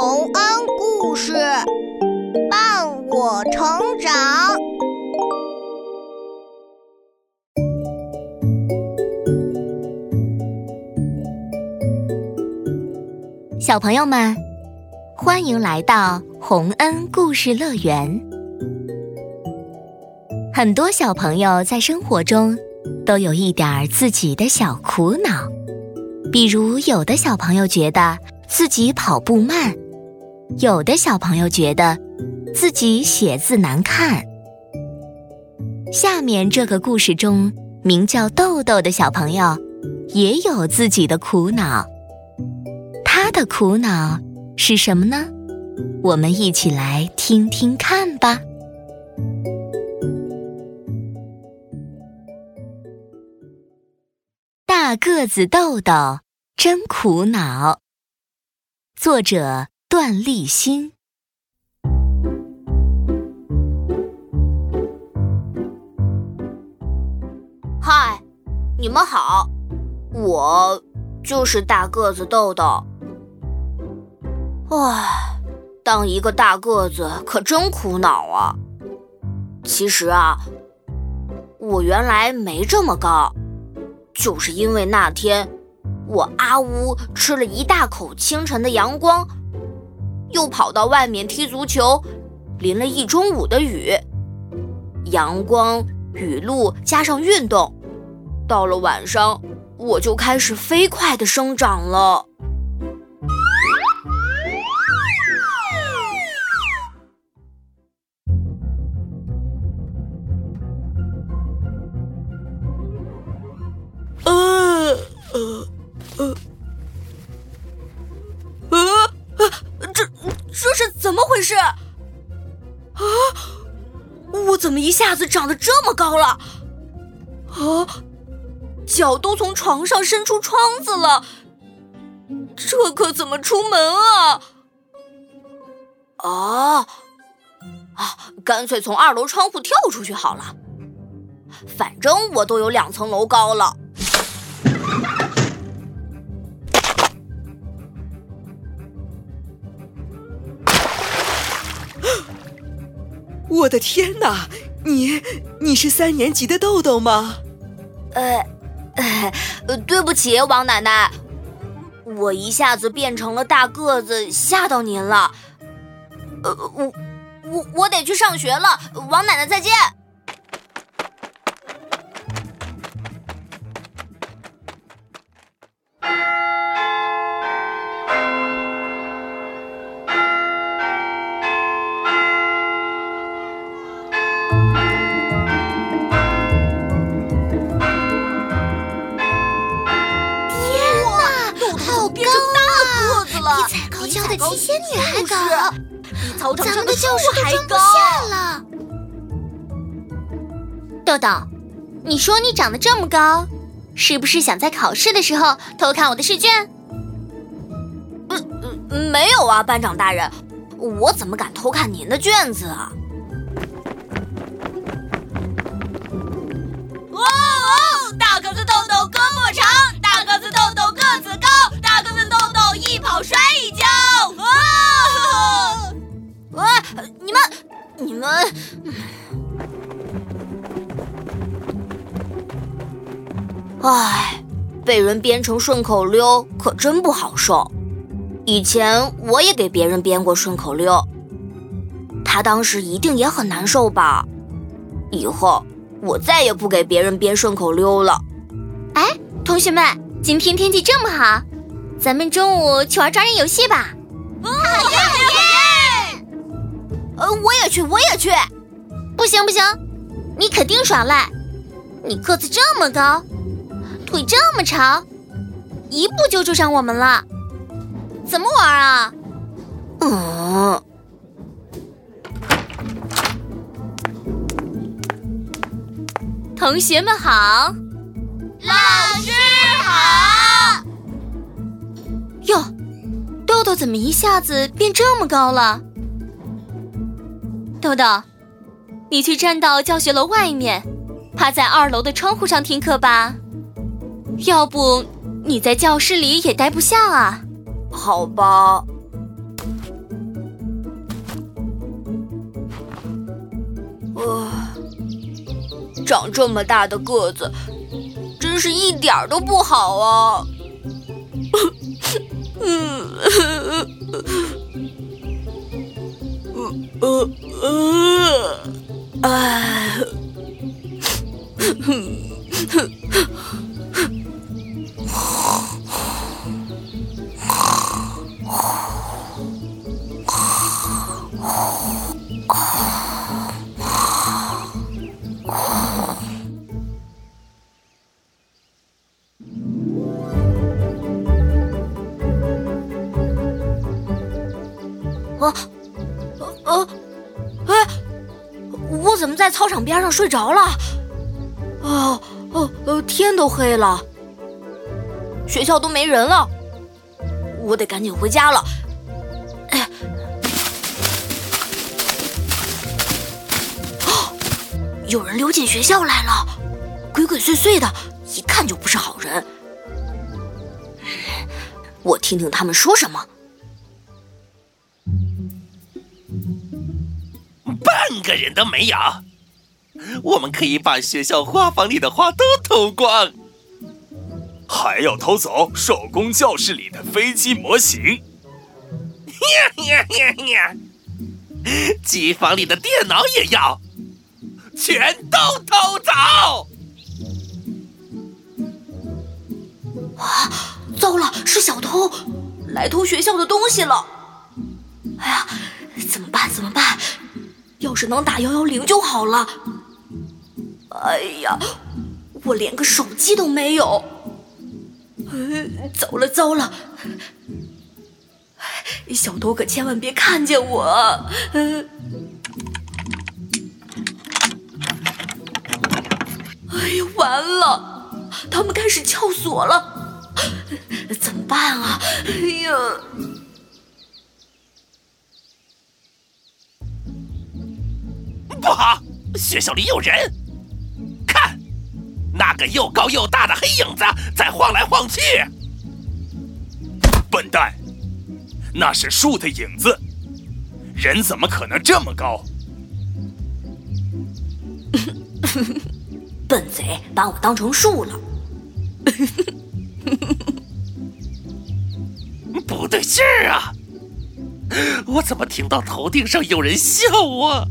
洪恩故事伴我成长。小朋友们，欢迎来到洪恩故事乐园。很多小朋友在生活中都有一点自己的小苦恼，比如有的小朋友觉得自己跑步慢，有的小朋友觉得自己写字难看。下面这个故事中，名叫豆豆的小朋友也有自己的苦恼。他的苦恼是什么呢？我们一起来听听看吧。大个子豆豆真苦恼。作者段立新。嗨，你们好，我就是大个子豆豆。哇，当一个大个子可真苦恼啊！其实啊，我原来没这么高，就是因为那天我阿呜吃了一大口清晨的阳光，又跑到外面踢足球，淋了一中午的雨。阳光、雨露加上运动，到了晚上我就开始飞快的生长了。一下子长得这么高了？啊！脚都从床上伸出窗子了，这可怎么出门啊？啊啊！干脆从二楼窗户跳出去好了，反正我都有两层楼高了。我的天哪，你你是三年级的豆豆吗？呃，呃，对不起，王奶奶，我一下子变成了大个子，吓到您了。呃，我我我得去上学了，王奶奶再见。教的七仙女还高，比操场上的教室还高。了。豆豆，你说你长得这么高，是不是想在考试的时候偷看我的试卷？嗯嗯，没有啊，班长大人，我怎么敢偷看您的卷子啊？哇哦，大哥哥豆豆胳膊长，被人编成顺口溜可真不好受。以前我也给别人编过顺口溜，他当时一定也很难受吧？以后我再也不给别人编顺口溜了。哎，同学们，今天天气这么好，咱们中午去玩抓人游戏吧！好耶好耶！呃，我也去，我也去。不行不行，你肯定耍赖！你个子这么高，腿这么长，一步就追上我们了。怎么玩啊？嗯，同学们好，老师好。哟，豆豆怎么一下子变这么高了？豆豆，你去站到教学楼外面，趴在二楼的窗户上听课吧。要不你在教室里也待不下啊？好吧。呃，长这么大的个子，真是一点儿都不好啊！嗯呃呃呃呃呃呃。啊，呃，哎，我怎么在操场边上睡着了？哦哦哦，天都黑了，学校都没人了，我得赶紧回家了。有人溜进学校来了，鬼鬼祟祟的，一看就不是好人。我听听他们说什么。半个人都没有，我们可以把学校花房里的花都偷光，还要偷走手工教室里的飞机模型。呀呀呀呀！机房里的电脑也要，全都偷走！啊，糟了，是小偷来偷学校的东西了！哎呀，怎么办？怎么办？要是能打幺幺零就好了。哎呀，我连个手机都没有。糟了糟了，小偷可千万别看见我。嗯哎呀，完了，他们开始撬锁了，怎么办啊？哎呀！不好，学校里有人！看，那个又高又大的黑影子在晃来晃去。笨蛋，那是树的影子，人怎么可能这么高？笨贼，把我当成树了。不对劲儿啊！我怎么听到头顶上有人笑啊？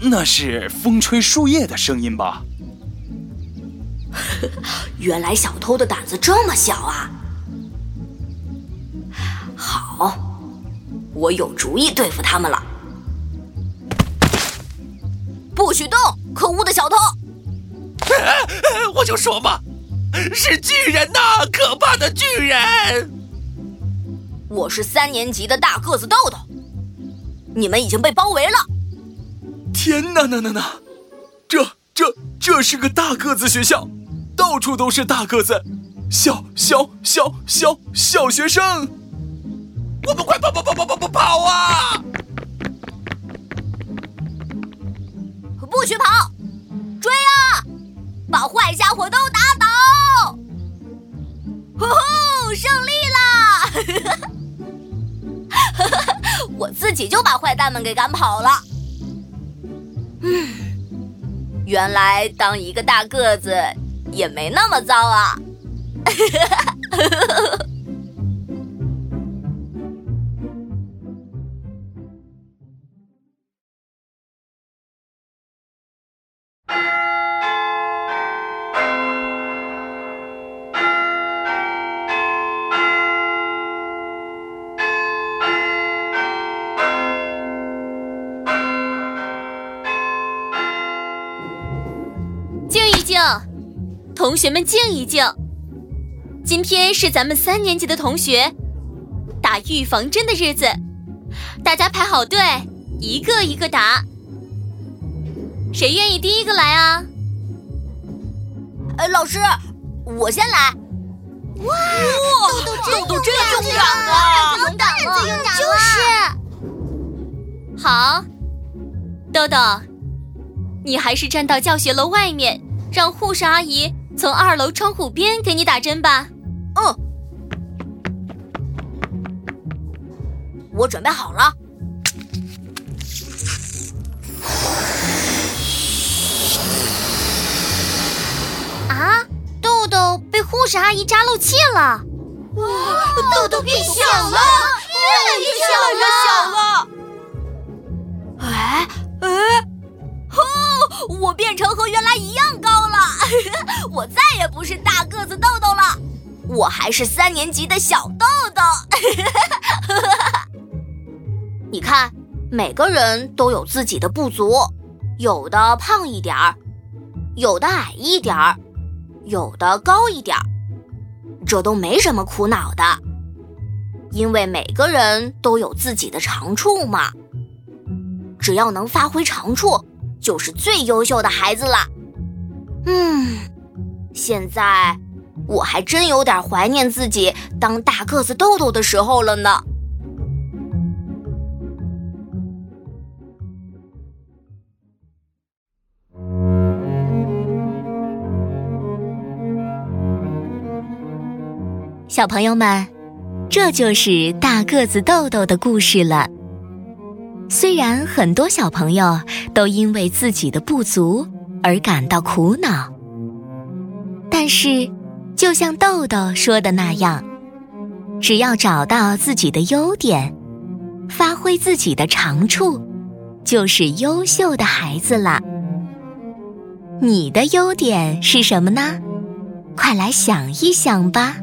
那是风吹树叶的声音吧？原来小偷的胆子这么小啊！好，我有主意对付他们了。不许动！可恶的小偷！我就说嘛，是巨人呐！可怕的巨人！我是三年级的大个子豆豆，你们已经被包围了。天哪，那那那，这这这是个大个子学校，到处都是大个子，小小小小小学生，我们快跑跑跑跑跑跑跑啊！蛋们给赶跑了。嗯，原来当一个大个子也没那么糟啊！同学们静一静，今天是咱们三年级的同学打预防针的日子，大家排好队，一个一个打。谁愿意第一个来啊？哎，老师，我先来。哇，豆豆真勇敢啊！勇敢了，就是。好，豆豆，你还是站到教学楼外面，让护士阿姨。从二楼窗户边给你打针吧。哦我准备好了。啊豆豆被护士阿姨扎漏气了。哇豆豆变小了越来越小了。我变成和原来一样高了，我再也不是大个子豆豆了，我还是三年级的小豆豆。你看，每个人都有自己的不足，有的胖一点儿，有的矮一点儿，有的高一点儿，这都没什么苦恼的，因为每个人都有自己的长处嘛。只要能发挥长处，就是最优秀的孩子了。嗯，现在我还真有点怀念自己当大个子豆豆的时候了呢。小朋友们，这就是大个子豆豆的故事了。虽然很多小朋友都因为自己的不足而感到苦恼，但是，就像豆豆说的那样，只要找到自己的优点，发挥自己的长处，就是优秀的孩子了。你的优点是什么呢？快来想一想吧。